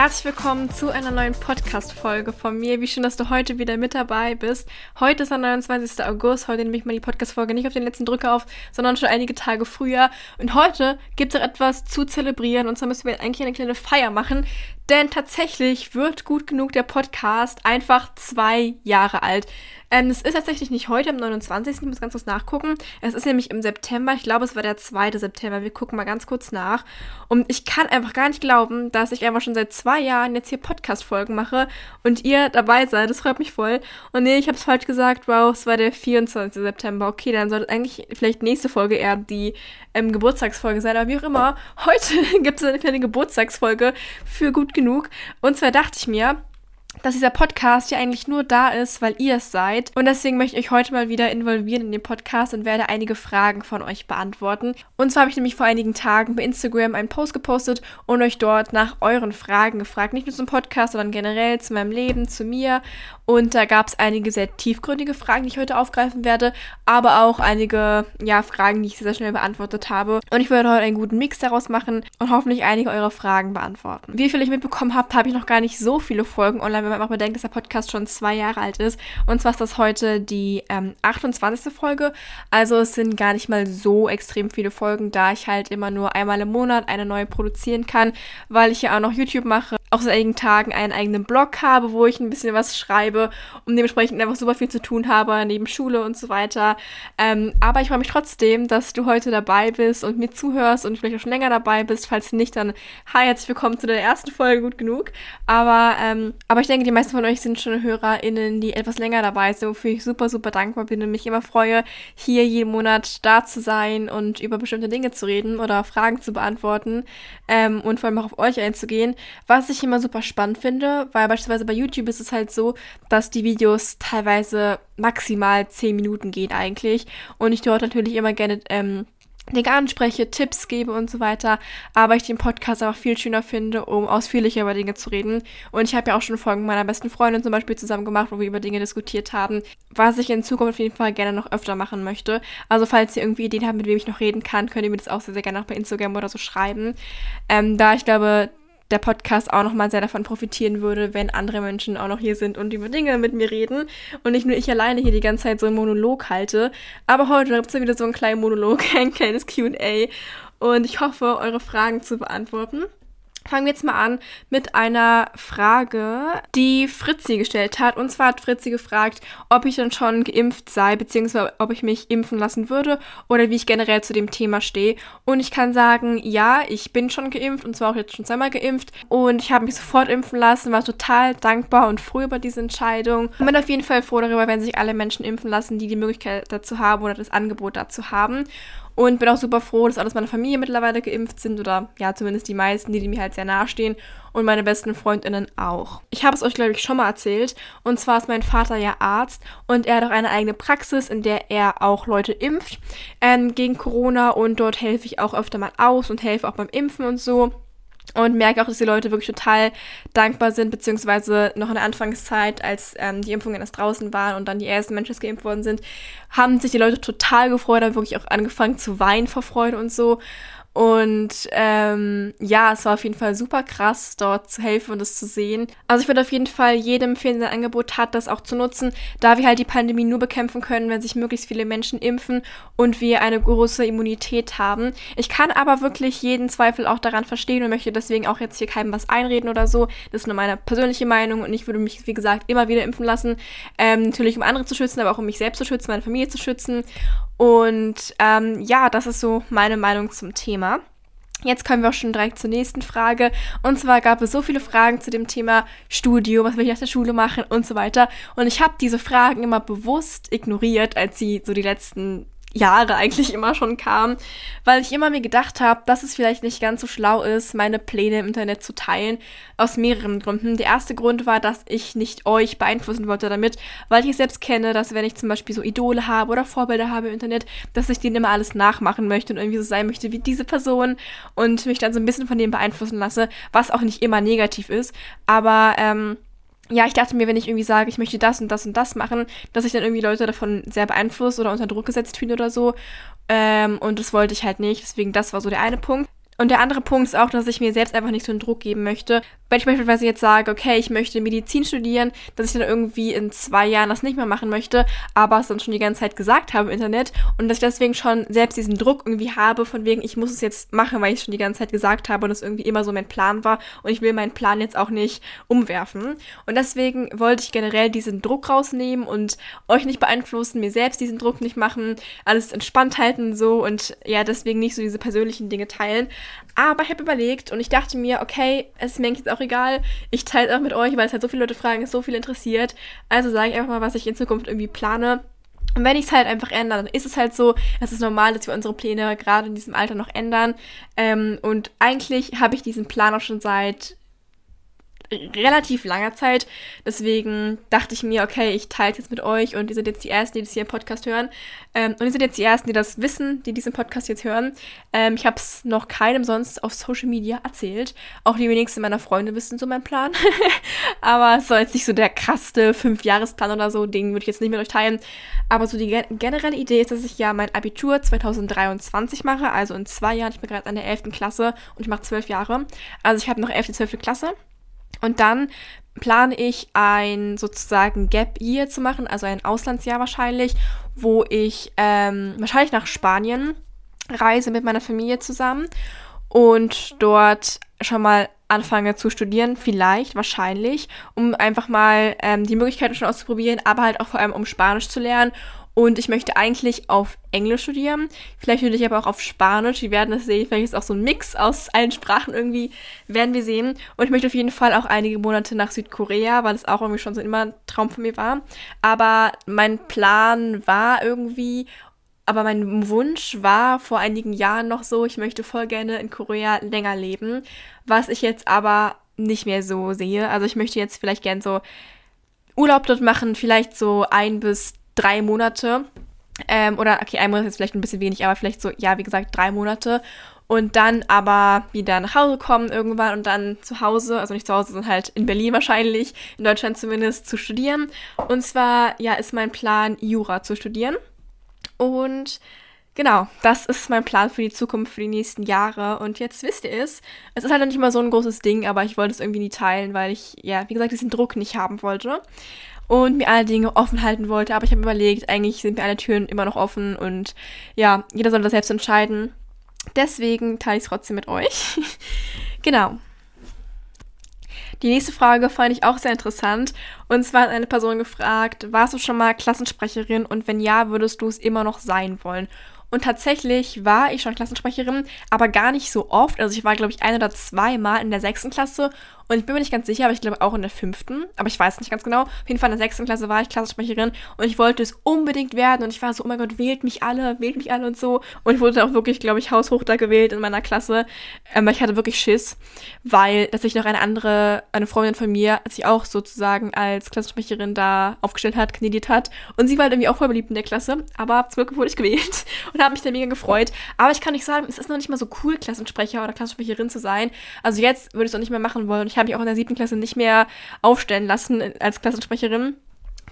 Herzlich willkommen zu einer neuen Podcast-Folge von mir. Wie schön, dass du heute wieder mit dabei bist. Heute ist der 29. August. Heute nehme ich mal die Podcast-Folge nicht auf den letzten Drücker auf, sondern schon einige Tage früher. Und heute gibt es etwas zu zelebrieren. Und zwar müssen wir eigentlich eine kleine Feier machen. Denn tatsächlich wird gut genug der Podcast einfach zwei Jahre alt. Ähm, es ist tatsächlich nicht heute, am 29. Ich muss ganz kurz nachgucken. Es ist nämlich im September. Ich glaube, es war der 2. September. Wir gucken mal ganz kurz nach. Und ich kann einfach gar nicht glauben, dass ich einfach schon seit zwei Jahren jetzt hier Podcast-Folgen mache und ihr dabei seid. Das freut mich voll. Und nee, ich habe es falsch gesagt. Wow, es war der 24. September. Okay, dann sollte eigentlich vielleicht nächste Folge eher die ähm, Geburtstagsfolge sein. Aber wie auch immer, heute gibt es eine kleine Geburtstagsfolge für gut genug. Und zwar dachte ich mir, dass dieser Podcast ja eigentlich nur da ist, weil ihr es seid. Und deswegen möchte ich euch heute mal wieder involvieren in den Podcast und werde einige Fragen von euch beantworten. Und zwar habe ich nämlich vor einigen Tagen bei Instagram einen Post gepostet und euch dort nach euren Fragen gefragt. Nicht nur zum Podcast, sondern generell zu meinem Leben, zu mir. Und da gab es einige sehr tiefgründige Fragen, die ich heute aufgreifen werde, aber auch einige, ja, Fragen, die ich sehr schnell beantwortet habe. Und ich werde heute einen guten Mix daraus machen und hoffentlich einige eurer Fragen beantworten. Wie ihr vielleicht mitbekommen habt, habe ich noch gar nicht so viele Folgen online, wenn man auch bedenkt, dass der Podcast schon zwei Jahre alt ist. Und zwar ist das heute die ähm, 28. Folge. Also es sind gar nicht mal so extrem viele Folgen, da ich halt immer nur einmal im Monat eine neue produzieren kann, weil ich ja auch noch YouTube mache, auch seit einigen Tagen einen eigenen Blog habe, wo ich ein bisschen was schreibe und dementsprechend einfach super viel zu tun habe, neben Schule und so weiter. Ähm, aber ich freue mich trotzdem, dass du heute dabei bist und mir zuhörst und vielleicht auch schon länger dabei bist. Falls nicht, dann hi, herzlich willkommen zu der ersten Folge, gut genug. Aber, ähm, aber ich denke, die meisten von euch sind schon HörerInnen, die etwas länger dabei sind, wofür ich super, super dankbar bin und mich immer freue, hier jeden Monat da zu sein und über bestimmte Dinge zu reden oder Fragen zu beantworten ähm, und vor allem auch auf euch einzugehen. Was ich immer super spannend finde, weil beispielsweise bei YouTube ist es halt so, dass die Videos teilweise maximal 10 Minuten gehen eigentlich und ich dort natürlich immer gerne ähm, Dinge anspreche, Tipps gebe und so weiter, aber ich den Podcast einfach viel schöner finde, um ausführlicher über Dinge zu reden. Und ich habe ja auch schon Folgen meiner besten Freundin zum Beispiel zusammen gemacht, wo wir über Dinge diskutiert haben, was ich in Zukunft auf jeden Fall gerne noch öfter machen möchte. Also falls ihr irgendwie Ideen habt, mit wem ich noch reden kann, könnt ihr mir das auch sehr, sehr gerne auch bei Instagram oder so schreiben. Ähm, da ich glaube, der Podcast auch nochmal sehr davon profitieren würde, wenn andere Menschen auch noch hier sind und über Dinge mit mir reden und nicht nur ich alleine hier die ganze Zeit so einen Monolog halte. Aber heute gibt es ja wieder so einen kleinen Monolog, ein kleines QA und ich hoffe, eure Fragen zu beantworten. Fangen wir jetzt mal an mit einer Frage, die Fritzi gestellt hat. Und zwar hat Fritzi gefragt, ob ich dann schon geimpft sei, beziehungsweise ob ich mich impfen lassen würde oder wie ich generell zu dem Thema stehe. Und ich kann sagen, ja, ich bin schon geimpft und zwar auch jetzt schon zweimal geimpft. Und ich habe mich sofort impfen lassen, war total dankbar und froh über diese Entscheidung. Und bin auf jeden Fall froh darüber, wenn sich alle Menschen impfen lassen, die die Möglichkeit dazu haben oder das Angebot dazu haben. Und bin auch super froh, dass alles meine Familie mittlerweile geimpft sind oder ja, zumindest die meisten, die, die mir halt sehr nahestehen und meine besten Freundinnen auch. Ich habe es euch, glaube ich, schon mal erzählt. Und zwar ist mein Vater ja Arzt und er hat auch eine eigene Praxis, in der er auch Leute impft ähm, gegen Corona und dort helfe ich auch öfter mal aus und helfe auch beim Impfen und so. Und merke auch, dass die Leute wirklich total dankbar sind, beziehungsweise noch in der Anfangszeit, als ähm, die Impfungen erst draußen waren und dann die ersten Menschen geimpft worden sind, haben sich die Leute total gefreut, haben wirklich auch angefangen zu weinen vor Freude und so. Und ähm, ja, es war auf jeden Fall super krass, dort zu helfen und das zu sehen. Also ich würde auf jeden Fall jedem empfehlen, der ein Angebot hat, das auch zu nutzen, da wir halt die Pandemie nur bekämpfen können, wenn sich möglichst viele Menschen impfen und wir eine große Immunität haben. Ich kann aber wirklich jeden Zweifel auch daran verstehen und möchte deswegen auch jetzt hier keinem was einreden oder so. Das ist nur meine persönliche Meinung und ich würde mich, wie gesagt, immer wieder impfen lassen. Ähm, natürlich um andere zu schützen, aber auch um mich selbst zu schützen, meine Familie zu schützen. Und ähm, ja, das ist so meine Meinung zum Thema. Jetzt kommen wir auch schon direkt zur nächsten Frage. Und zwar gab es so viele Fragen zu dem Thema Studium, was will ich nach der Schule machen und so weiter. Und ich habe diese Fragen immer bewusst ignoriert, als sie so die letzten Jahre eigentlich immer schon kam, weil ich immer mir gedacht habe, dass es vielleicht nicht ganz so schlau ist, meine Pläne im Internet zu teilen, aus mehreren Gründen. Der erste Grund war, dass ich nicht euch beeinflussen wollte damit, weil ich es selbst kenne, dass wenn ich zum Beispiel so Idole habe oder Vorbilder habe im Internet, dass ich denen immer alles nachmachen möchte und irgendwie so sein möchte wie diese Person und mich dann so ein bisschen von dem beeinflussen lasse, was auch nicht immer negativ ist, aber ähm, ja, ich dachte mir, wenn ich irgendwie sage, ich möchte das und das und das machen, dass ich dann irgendwie Leute davon sehr beeinflusst oder unter Druck gesetzt fühle oder so. Ähm, und das wollte ich halt nicht. Deswegen, das war so der eine Punkt. Und der andere Punkt ist auch, dass ich mir selbst einfach nicht so einen Druck geben möchte. Wenn ich beispielsweise jetzt sage, okay, ich möchte Medizin studieren, dass ich dann irgendwie in zwei Jahren das nicht mehr machen möchte, aber es dann schon die ganze Zeit gesagt habe im Internet und dass ich deswegen schon selbst diesen Druck irgendwie habe, von wegen, ich muss es jetzt machen, weil ich es schon die ganze Zeit gesagt habe und es irgendwie immer so mein Plan war und ich will meinen Plan jetzt auch nicht umwerfen. Und deswegen wollte ich generell diesen Druck rausnehmen und euch nicht beeinflussen, mir selbst diesen Druck nicht machen, alles entspannt halten so und ja, deswegen nicht so diese persönlichen Dinge teilen. Aber ich habe überlegt und ich dachte mir, okay, es ist mir jetzt auch egal. Ich teile es auch mit euch, weil es halt so viele Leute fragen, es so viel interessiert. Also sage ich einfach mal, was ich in Zukunft irgendwie plane. Und wenn ich es halt einfach ändere, dann ist es halt so, es ist normal, dass wir unsere Pläne gerade in diesem Alter noch ändern. Ähm, und eigentlich habe ich diesen Plan auch schon seit relativ langer Zeit. Deswegen dachte ich mir, okay, ich teile es jetzt mit euch und ihr seid jetzt die Ersten, die das hier im Podcast hören. Ähm, und ihr seid jetzt die Ersten, die das wissen, die diesen Podcast jetzt hören. Ähm, ich habe es noch keinem sonst auf Social Media erzählt. Auch die wenigsten meiner Freunde wissen so meinen Plan. Aber es soll jetzt nicht so der krasse Fünfjahresplan oder so, den würde ich jetzt nicht mit euch teilen. Aber so die generelle Idee ist, dass ich ja mein Abitur 2023 mache, also in zwei Jahren. Ich bin gerade an der 11. Klasse und ich mache zwölf Jahre. Also ich habe noch 11. 12. Klasse. Und dann plane ich ein sozusagen Gap Year zu machen, also ein Auslandsjahr wahrscheinlich, wo ich ähm, wahrscheinlich nach Spanien reise mit meiner Familie zusammen und dort schon mal anfange zu studieren, vielleicht, wahrscheinlich, um einfach mal ähm, die Möglichkeiten schon auszuprobieren, aber halt auch vor allem um Spanisch zu lernen und ich möchte eigentlich auf Englisch studieren. Vielleicht würde ich aber auch auf Spanisch. Wir werden das sehen. Vielleicht ist es auch so ein Mix aus allen Sprachen irgendwie. Werden wir sehen. Und ich möchte auf jeden Fall auch einige Monate nach Südkorea, weil es auch irgendwie schon so immer ein Traum von mir war. Aber mein Plan war irgendwie, aber mein Wunsch war vor einigen Jahren noch so, ich möchte voll gerne in Korea länger leben. Was ich jetzt aber nicht mehr so sehe. Also ich möchte jetzt vielleicht gern so Urlaub dort machen, vielleicht so ein bis drei Monate. Ähm, oder, okay, ein Monat ist vielleicht ein bisschen wenig, aber vielleicht so, ja, wie gesagt, drei Monate. Und dann aber wieder nach Hause kommen irgendwann und dann zu Hause, also nicht zu Hause, sondern halt in Berlin wahrscheinlich, in Deutschland zumindest, zu studieren. Und zwar, ja, ist mein Plan, Jura zu studieren. Und genau, das ist mein Plan für die Zukunft, für die nächsten Jahre. Und jetzt wisst ihr es. Es ist halt noch nicht mal so ein großes Ding, aber ich wollte es irgendwie nie teilen, weil ich, ja, wie gesagt, diesen Druck nicht haben wollte und mir alle Dinge offen halten wollte. Aber ich habe überlegt, eigentlich sind mir alle Türen immer noch offen und ja, jeder soll das selbst entscheiden. Deswegen teile ich es trotzdem mit euch. genau. Die nächste Frage fand ich auch sehr interessant. Und zwar hat eine Person gefragt, warst du schon mal Klassensprecherin und wenn ja, würdest du es immer noch sein wollen? Und tatsächlich war ich schon Klassensprecherin, aber gar nicht so oft. Also ich war, glaube ich, ein oder zwei Mal in der sechsten Klasse und ich bin mir nicht ganz sicher, aber ich glaube auch in der fünften. Aber ich weiß nicht ganz genau. Auf jeden Fall in der sechsten Klasse war ich Klassensprecherin und ich wollte es unbedingt werden. Und ich war so, oh mein Gott, wählt mich alle, wählt mich alle und so. Und ich wurde auch wirklich, glaube ich, haushoch da gewählt in meiner Klasse. Ähm, ich hatte wirklich Schiss, weil tatsächlich noch eine andere, eine Freundin von mir, sich auch sozusagen als Klassensprecherin da aufgestellt hat, kandidiert hat. Und sie war halt irgendwie auch voll beliebt in der Klasse. Aber zum Glück wurde ich gewählt und habe mich da mega gefreut. Aber ich kann nicht sagen, es ist noch nicht mal so cool, Klassensprecher oder Klassensprecherin zu sein. Also jetzt würde ich es auch nicht mehr machen wollen. Ich habe mich auch in der siebten Klasse nicht mehr aufstellen lassen als Klassensprecherin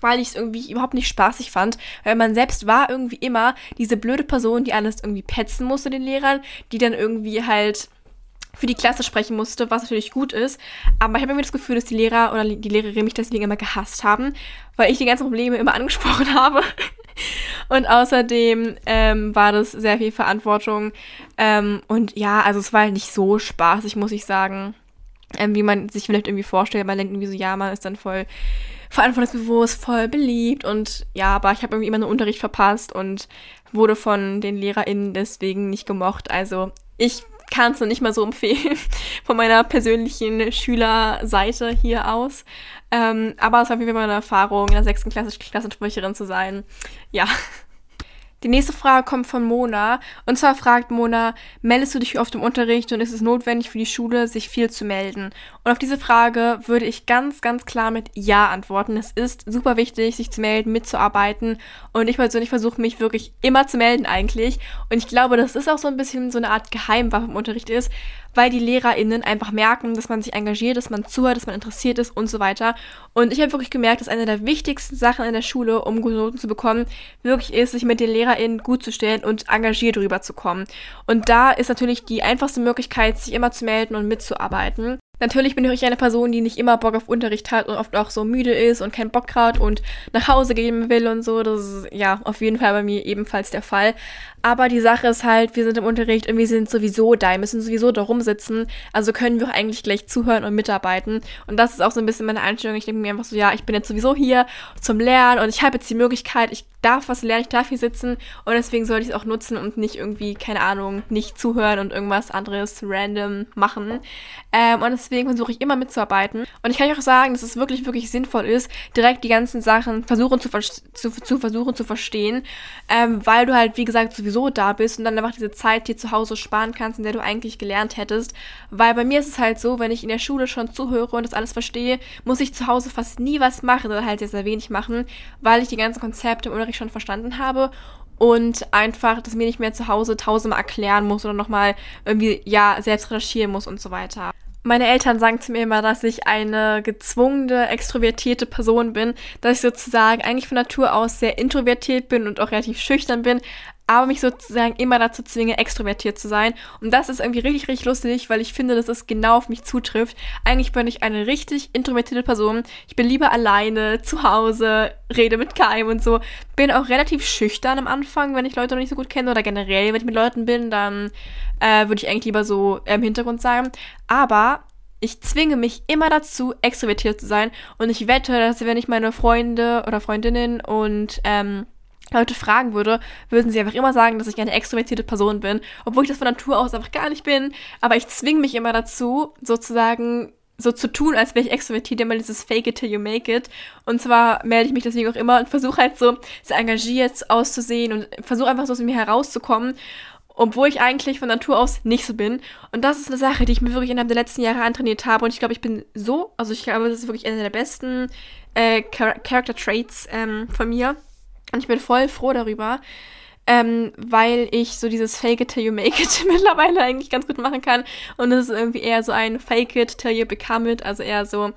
weil ich es irgendwie überhaupt nicht spaßig fand, weil man selbst war irgendwie immer diese blöde Person, die alles irgendwie petzen musste den Lehrern, die dann irgendwie halt für die Klasse sprechen musste, was natürlich gut ist. Aber ich habe irgendwie das Gefühl, dass die Lehrer oder die Lehrerin mich deswegen immer gehasst haben, weil ich die ganzen Probleme immer angesprochen habe. Und außerdem ähm, war das sehr viel Verantwortung. Ähm, und ja, also es war halt nicht so spaßig, muss ich sagen ähm, wie man sich vielleicht irgendwie vorstellt. Man denkt irgendwie so, ja, man ist dann voll verantwortungsbewusst, voll beliebt und ja, aber ich habe irgendwie immer einen Unterricht verpasst und wurde von den LehrerInnen deswegen nicht gemocht. Also ich kann es noch nicht mal so empfehlen von meiner persönlichen Schülerseite hier aus. Ähm, aber es war jeden Fall eine Erfahrung, in der sechsten Klasse Klassensprecherin zu sein. Ja. Die nächste Frage kommt von Mona. Und zwar fragt Mona, meldest du dich oft im Unterricht und ist es notwendig für die Schule, sich viel zu melden? Und auf diese Frage würde ich ganz, ganz klar mit Ja antworten. Es ist super wichtig, sich zu melden, mitzuarbeiten. Und ich persönlich versuche mich wirklich immer zu melden eigentlich. Und ich glaube, das ist auch so ein bisschen so eine Art Geheimwaffe im Unterricht ist, weil die LehrerInnen einfach merken, dass man sich engagiert, dass man zuhört, dass man interessiert ist und so weiter. Und ich habe wirklich gemerkt, dass eine der wichtigsten Sachen in der Schule, um gute Noten zu bekommen, wirklich ist, sich mit den LehrerInnen gut zu stellen und engagiert rüberzukommen. Und da ist natürlich die einfachste Möglichkeit, sich immer zu melden und mitzuarbeiten. Natürlich bin ich eine Person, die nicht immer Bock auf Unterricht hat und oft auch so müde ist und keinen Bock hat und nach Hause gehen will und so. Das ist ja auf jeden Fall bei mir ebenfalls der Fall. Aber die Sache ist halt, wir sind im Unterricht und wir sind sowieso da, wir müssen sowieso da rumsitzen. Also können wir auch eigentlich gleich zuhören und mitarbeiten. Und das ist auch so ein bisschen meine Einstellung. Ich denke mir einfach so, ja, ich bin jetzt sowieso hier zum Lernen und ich habe jetzt die Möglichkeit, ich darf was lernen, ich darf hier sitzen und deswegen sollte ich es auch nutzen und nicht irgendwie, keine Ahnung, nicht zuhören und irgendwas anderes random machen. Ähm, und deswegen versuche ich immer mitzuarbeiten. Und ich kann euch auch sagen, dass es wirklich, wirklich sinnvoll ist, direkt die ganzen Sachen versuchen zu, zu, zu versuchen zu verstehen, ähm, weil du halt, wie gesagt, sowieso da bist und dann einfach diese Zeit dir zu Hause sparen kannst, in der du eigentlich gelernt hättest. Weil bei mir ist es halt so, wenn ich in der Schule schon zuhöre und das alles verstehe, muss ich zu Hause fast nie was machen oder halt sehr, sehr wenig machen, weil ich die ganzen Konzepte im Unterricht schon verstanden habe und einfach, dass mir nicht mehr zu Hause tausendmal erklären muss oder nochmal irgendwie, ja, selbst recherchieren muss und so weiter. Meine Eltern sagen zu mir immer, dass ich eine gezwungene, extrovertierte Person bin, dass ich sozusagen eigentlich von Natur aus sehr introvertiert bin und auch relativ schüchtern bin, aber mich sozusagen immer dazu zwinge, extrovertiert zu sein. Und das ist irgendwie richtig, richtig lustig, weil ich finde, dass es genau auf mich zutrifft. Eigentlich bin ich eine richtig introvertierte Person. Ich bin lieber alleine, zu Hause, rede mit keinem und so. Bin auch relativ schüchtern am Anfang, wenn ich Leute noch nicht so gut kenne oder generell, wenn ich mit Leuten bin, dann äh, würde ich eigentlich lieber so im Hintergrund sein. Aber ich zwinge mich immer dazu, extrovertiert zu sein. Und ich wette, dass wenn ich meine Freunde oder Freundinnen und ähm, Leute fragen würde, würden sie einfach immer sagen, dass ich eine extrovertierte Person bin, obwohl ich das von Natur aus einfach gar nicht bin. Aber ich zwinge mich immer dazu, sozusagen so zu tun, als wäre ich extrovertiert, immer dieses Fake it till you make it. Und zwar melde ich mich deswegen auch immer und versuche halt so sehr engagiert auszusehen und versuche einfach so aus mir herauszukommen, obwohl ich eigentlich von Natur aus nicht so bin. Und das ist eine Sache, die ich mir wirklich innerhalb der letzten Jahre antrainiert habe. Und ich glaube, ich bin so, also ich glaube, das ist wirklich einer der besten äh, Character Traits ähm, von mir und ich bin voll froh darüber, ähm, weil ich so dieses Fake it till you make it mittlerweile eigentlich ganz gut machen kann. Und es ist irgendwie eher so ein Fake it till you become it, also eher so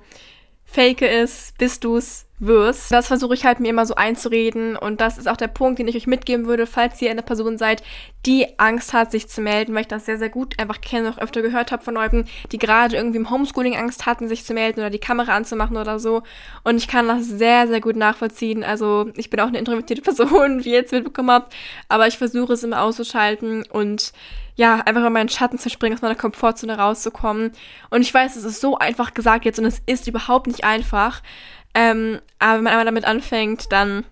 Fake es, bis du's wirst. Das versuche ich halt mir immer so einzureden und das ist auch der Punkt, den ich euch mitgeben würde, falls ihr eine Person seid, die Angst hat, sich zu melden, weil ich das sehr, sehr gut einfach kenne, auch öfter gehört habe von Leuten, die gerade irgendwie im Homeschooling Angst hatten, sich zu melden oder die Kamera anzumachen oder so. Und ich kann das sehr, sehr gut nachvollziehen. Also ich bin auch eine introvertierte Person, wie ihr jetzt mitbekommen habt, aber ich versuche es immer auszuschalten und ja, einfach in meinen Schatten zu springen, aus meiner Komfortzone rauszukommen. Und ich weiß, es ist so einfach gesagt jetzt und es ist überhaupt nicht einfach. Ähm, aber wenn man einmal damit anfängt, dann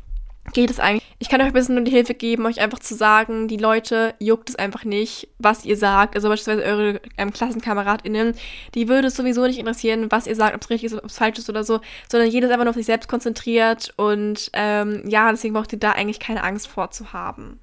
geht es eigentlich. Ich kann euch ein bisschen nur die Hilfe geben, euch einfach zu sagen, die Leute juckt es einfach nicht, was ihr sagt. Also beispielsweise eure ähm, KlassenkameradInnen, die würde es sowieso nicht interessieren, was ihr sagt, ob es richtig ist, ob es falsch ist oder so, sondern jedes einfach nur auf sich selbst konzentriert und ähm, ja, deswegen braucht ihr da eigentlich keine Angst vor zu haben.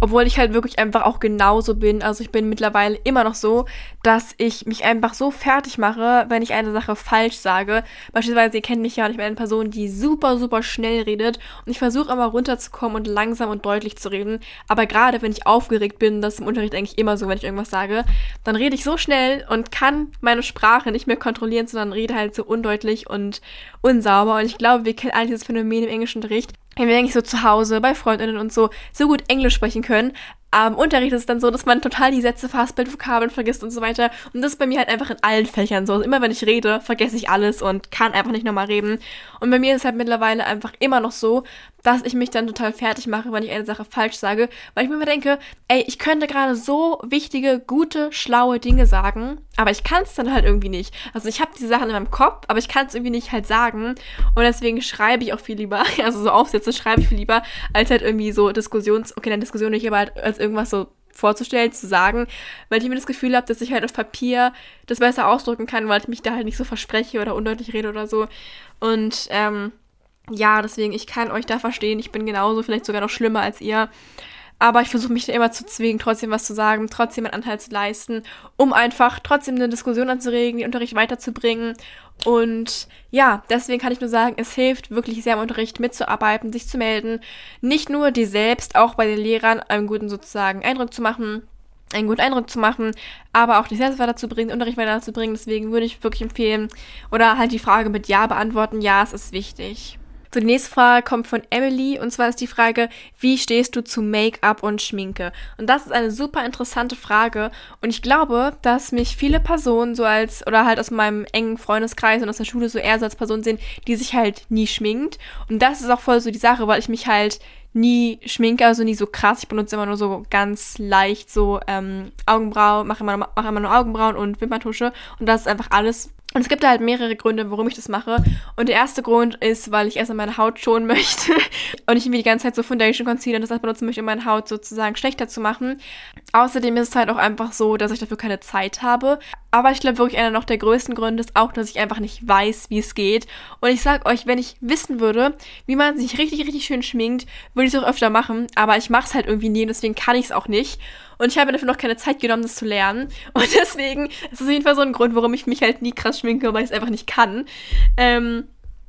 Obwohl ich halt wirklich einfach auch genauso bin. Also ich bin mittlerweile immer noch so, dass ich mich einfach so fertig mache, wenn ich eine Sache falsch sage. Beispielsweise, ihr kennt mich ja ich bin eine Person, die super, super schnell redet. Und ich versuche immer runterzukommen und langsam und deutlich zu reden. Aber gerade wenn ich aufgeregt bin, das ist im Unterricht eigentlich immer so, wenn ich irgendwas sage, dann rede ich so schnell und kann meine Sprache nicht mehr kontrollieren, sondern rede halt so undeutlich und unsauber. Und ich glaube, wir kennen all dieses Phänomen im englischen Unterricht wenn wir eigentlich so zu Hause bei Freundinnen und so so gut Englisch sprechen können, am Unterricht ist es dann so, dass man total die Sätze verhaspelt, Vokabeln vergisst und so weiter. Und das ist bei mir halt einfach in allen Fächern so. Also immer wenn ich rede, vergesse ich alles und kann einfach nicht nochmal reden. Und bei mir ist es halt mittlerweile einfach immer noch so, dass ich mich dann total fertig mache, wenn ich eine Sache falsch sage. Weil ich mir immer denke, ey, ich könnte gerade so wichtige, gute, schlaue Dinge sagen, aber ich kann es dann halt irgendwie nicht. Also ich habe diese Sachen in meinem Kopf, aber ich kann es irgendwie nicht halt sagen. Und deswegen schreibe ich auch viel lieber, also so Aufsätze schreibe ich viel lieber, als halt irgendwie so Diskussions, okay, dann Diskussion nicht, aber halt als irgendwas so vorzustellen, zu sagen, weil ich immer das Gefühl habe, dass ich halt auf Papier das besser ausdrücken kann, weil ich mich da halt nicht so verspreche oder undeutlich rede oder so. Und ähm, ja, deswegen, ich kann euch da verstehen. Ich bin genauso, vielleicht sogar noch schlimmer als ihr. Aber ich versuche mich da immer zu zwingen, trotzdem was zu sagen, trotzdem einen Anteil zu leisten, um einfach trotzdem eine Diskussion anzuregen, den Unterricht weiterzubringen. Und ja, deswegen kann ich nur sagen, es hilft wirklich sehr im Unterricht mitzuarbeiten, sich zu melden. Nicht nur dir selbst, auch bei den Lehrern einen guten sozusagen Eindruck zu machen einen guten Eindruck zu machen, aber auch dich selbst weiterzubringen, Unterricht weiterzubringen. Deswegen würde ich wirklich empfehlen oder halt die Frage mit Ja beantworten. Ja, es ist wichtig. So, die nächste Frage kommt von Emily und zwar ist die Frage, wie stehst du zu Make-up und Schminke? Und das ist eine super interessante Frage und ich glaube, dass mich viele Personen so als, oder halt aus meinem engen Freundeskreis und aus der Schule so eher so als Person sehen, die sich halt nie schminkt. Und das ist auch voll so die Sache, weil ich mich halt nie schminke, also nie so krass. Ich benutze immer nur so ganz leicht so ähm, Augenbrauen, mache immer, mache immer nur Augenbrauen und Wimperntusche und das ist einfach alles, und es gibt halt mehrere Gründe, warum ich das mache. Und der erste Grund ist, weil ich erstmal meine Haut schonen möchte und ich mir die ganze Zeit so Foundation Concealer und das benutzen möchte, um meine Haut sozusagen schlechter zu machen. Außerdem ist es halt auch einfach so, dass ich dafür keine Zeit habe. Aber ich glaube wirklich einer noch der größten Gründe ist auch, dass ich einfach nicht weiß, wie es geht. Und ich sag euch, wenn ich wissen würde, wie man sich richtig, richtig schön schminkt, würde ich es auch öfter machen. Aber ich mache es halt irgendwie nie und deswegen kann ich es auch nicht. Und ich habe dafür noch keine Zeit genommen, das zu lernen. Und deswegen ist es auf jeden Fall so ein Grund, warum ich mich halt nie krass schminke, weil ich es einfach nicht kann. Ähm,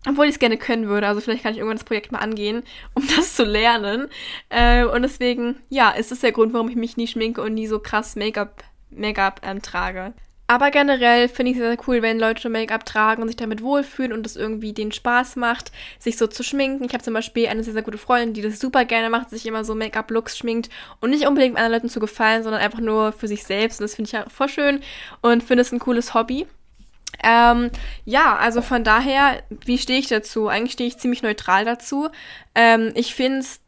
obwohl ich es gerne können würde. Also vielleicht kann ich irgendwann das Projekt mal angehen, um das zu lernen. Äh, und deswegen, ja, ist das der Grund, warum ich mich nie schminke und nie so krass Make-up Make-up ähm, trage. Aber generell finde ich es sehr, cool, wenn Leute Make-up tragen und sich damit wohlfühlen und es irgendwie den Spaß macht, sich so zu schminken. Ich habe zum Beispiel eine sehr, sehr gute Freundin, die das super gerne macht, sich immer so Make-up-Looks schminkt und nicht unbedingt anderen Leuten zu gefallen, sondern einfach nur für sich selbst. Und das finde ich ja voll schön und finde es ein cooles Hobby. Ähm, ja, also von daher, wie stehe ich dazu? Eigentlich stehe ich ziemlich neutral dazu. Ähm, ich finde es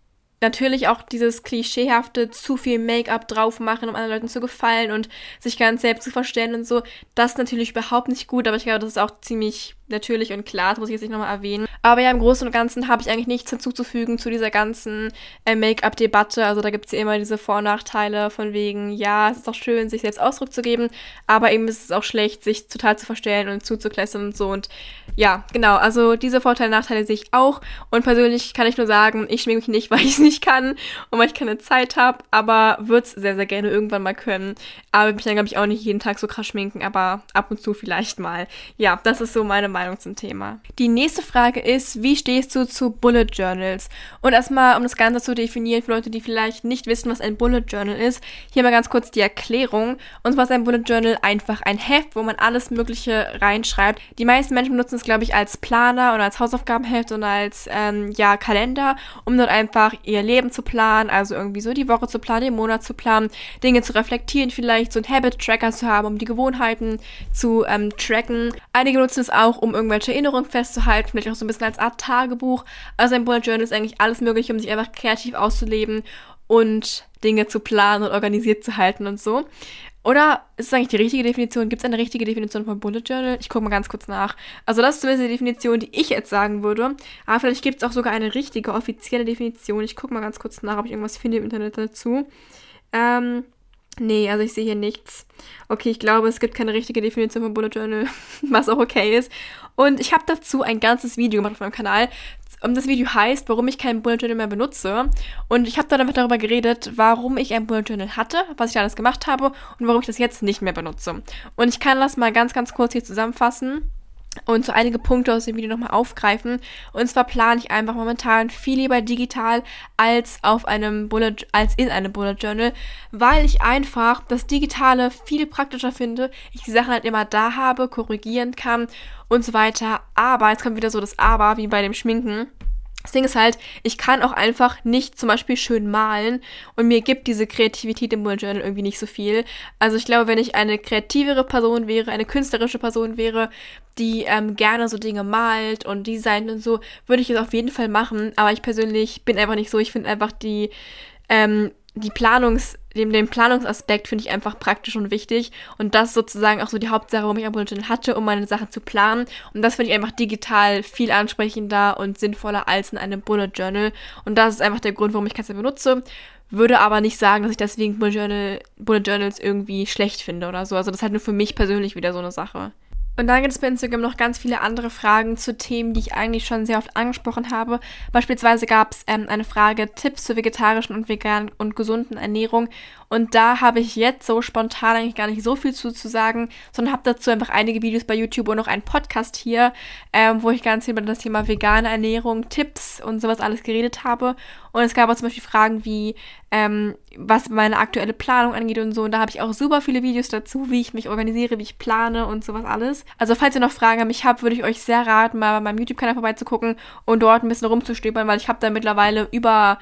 natürlich auch dieses klischeehafte zu viel Make-up drauf machen, um anderen Leuten zu gefallen und sich ganz selbst zu verstellen und so. Das ist natürlich überhaupt nicht gut, aber ich glaube, das ist auch ziemlich natürlich und klar, das muss ich jetzt nicht nochmal erwähnen. Aber ja, im Großen und Ganzen habe ich eigentlich nichts hinzuzufügen zu dieser ganzen äh, Make-up-Debatte. Also da gibt es ja immer diese Vor- und Nachteile von wegen, ja, es ist auch schön, sich selbst Ausdruck zu geben, aber eben ist es auch schlecht, sich total zu verstellen und zuzuklässern und so. Und ja, genau, also diese Vorteile und Nachteile sehe ich auch. Und persönlich kann ich nur sagen, ich schminke mich nicht, weil ich es nicht kann und weil ich keine Zeit habe, aber würde es sehr, sehr gerne irgendwann mal können. Aber mich dann, glaube ich, auch nicht jeden Tag so krass schminken, aber ab und zu vielleicht mal. Ja, das ist so meine Meinung Meinung zum Thema. Die nächste Frage ist, wie stehst du zu Bullet Journals? Und erstmal, um das Ganze zu definieren, für Leute, die vielleicht nicht wissen, was ein Bullet Journal ist, hier mal ganz kurz die Erklärung. Und zwar ist ein Bullet Journal einfach ein Heft, wo man alles Mögliche reinschreibt. Die meisten Menschen benutzen es, glaube ich, als Planer oder als Hausaufgabenheft und als, ähm, ja, Kalender, um dort einfach ihr Leben zu planen, also irgendwie so die Woche zu planen, den Monat zu planen, Dinge zu reflektieren, vielleicht so einen Habit-Tracker zu haben, um die Gewohnheiten zu ähm, tracken. Einige nutzen es auch, um um irgendwelche Erinnerungen festzuhalten, vielleicht auch so ein bisschen als Art Tagebuch. Also ein Bullet Journal ist eigentlich alles mögliche, um sich einfach kreativ auszuleben und Dinge zu planen und organisiert zu halten und so. Oder ist es eigentlich die richtige Definition? Gibt es eine richtige Definition von Bullet Journal? Ich gucke mal ganz kurz nach. Also das ist zumindest die Definition, die ich jetzt sagen würde. Aber vielleicht gibt es auch sogar eine richtige, offizielle Definition. Ich gucke mal ganz kurz nach, ob ich irgendwas finde im Internet dazu. Ähm, Nee, also ich sehe hier nichts. Okay, ich glaube, es gibt keine richtige Definition von Bullet Journal, was auch okay ist. Und ich habe dazu ein ganzes Video gemacht auf meinem Kanal. Und das Video heißt, warum ich kein Bullet Journal mehr benutze. Und ich habe dann einfach darüber geredet, warum ich ein Bullet Journal hatte, was ich alles gemacht habe und warum ich das jetzt nicht mehr benutze. Und ich kann das mal ganz, ganz kurz hier zusammenfassen und so einige Punkte aus dem Video nochmal aufgreifen. Und zwar plane ich einfach momentan viel lieber digital als auf einem Bullet, als in einem Bullet Journal, weil ich einfach das Digitale viel praktischer finde. Ich die Sachen halt immer da habe, korrigieren kann und so weiter. Aber, jetzt kommt wieder so das Aber, wie bei dem Schminken. Das Ding ist halt, ich kann auch einfach nicht zum Beispiel schön malen und mir gibt diese Kreativität im Bullet Journal irgendwie nicht so viel. Also ich glaube, wenn ich eine kreativere Person wäre, eine künstlerische Person wäre, die ähm, gerne so Dinge malt und designt und so, würde ich es auf jeden Fall machen. Aber ich persönlich bin einfach nicht so. Ich finde einfach die ähm, die Planungs, den, den Planungsaspekt finde ich einfach praktisch und wichtig. Und das ist sozusagen auch so die Hauptsache, warum ich Journal hatte, um meine Sachen zu planen. Und das finde ich einfach digital viel ansprechender und sinnvoller als in einem Bullet Journal. Und das ist einfach der Grund, warum ich Katze benutze. Würde aber nicht sagen, dass ich deswegen Bullet, Journal, Bullet Journals irgendwie schlecht finde oder so. Also das ist halt nur für mich persönlich wieder so eine Sache. Und dann gibt es bei Instagram noch ganz viele andere Fragen zu Themen, die ich eigentlich schon sehr oft angesprochen habe. Beispielsweise gab es ähm, eine Frage Tipps zur vegetarischen und veganen und gesunden Ernährung. Und da habe ich jetzt so spontan eigentlich gar nicht so viel zu, zu sagen, sondern habe dazu einfach einige Videos bei YouTube und noch einen Podcast hier, ähm, wo ich ganz viel über das Thema vegane Ernährung, Tipps und sowas alles geredet habe. Und es gab auch zum Beispiel Fragen wie, ähm, was meine aktuelle Planung angeht und so. Und da habe ich auch super viele Videos dazu, wie ich mich organisiere, wie ich plane und sowas alles. Also falls ihr noch Fragen an mich habt, würde ich euch sehr raten, mal bei meinem YouTube-Kanal vorbeizugucken und dort ein bisschen rumzustöbern, weil ich habe da mittlerweile über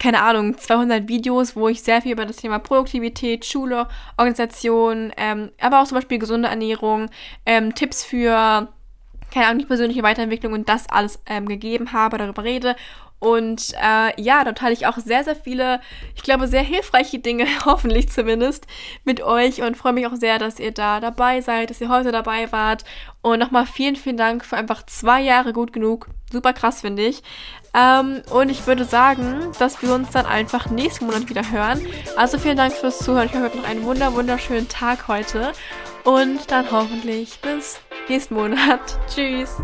keine Ahnung, 200 Videos, wo ich sehr viel über das Thema Produktivität, Schule, Organisation, ähm, aber auch zum Beispiel gesunde Ernährung, ähm, Tipps für, keine Ahnung, die persönliche Weiterentwicklung und das alles ähm, gegeben habe, darüber rede. Und äh, ja, da teile ich auch sehr, sehr viele, ich glaube, sehr hilfreiche Dinge, hoffentlich zumindest, mit euch und freue mich auch sehr, dass ihr da dabei seid, dass ihr heute dabei wart. Und nochmal vielen, vielen Dank für einfach zwei Jahre gut genug. Super krass, finde ich. Ähm, und ich würde sagen, dass wir uns dann einfach nächsten Monat wieder hören. Also vielen Dank fürs Zuhören. Ich hoffe, noch einen wunder, wunderschönen Tag heute. Und dann hoffentlich bis nächsten Monat. Tschüss.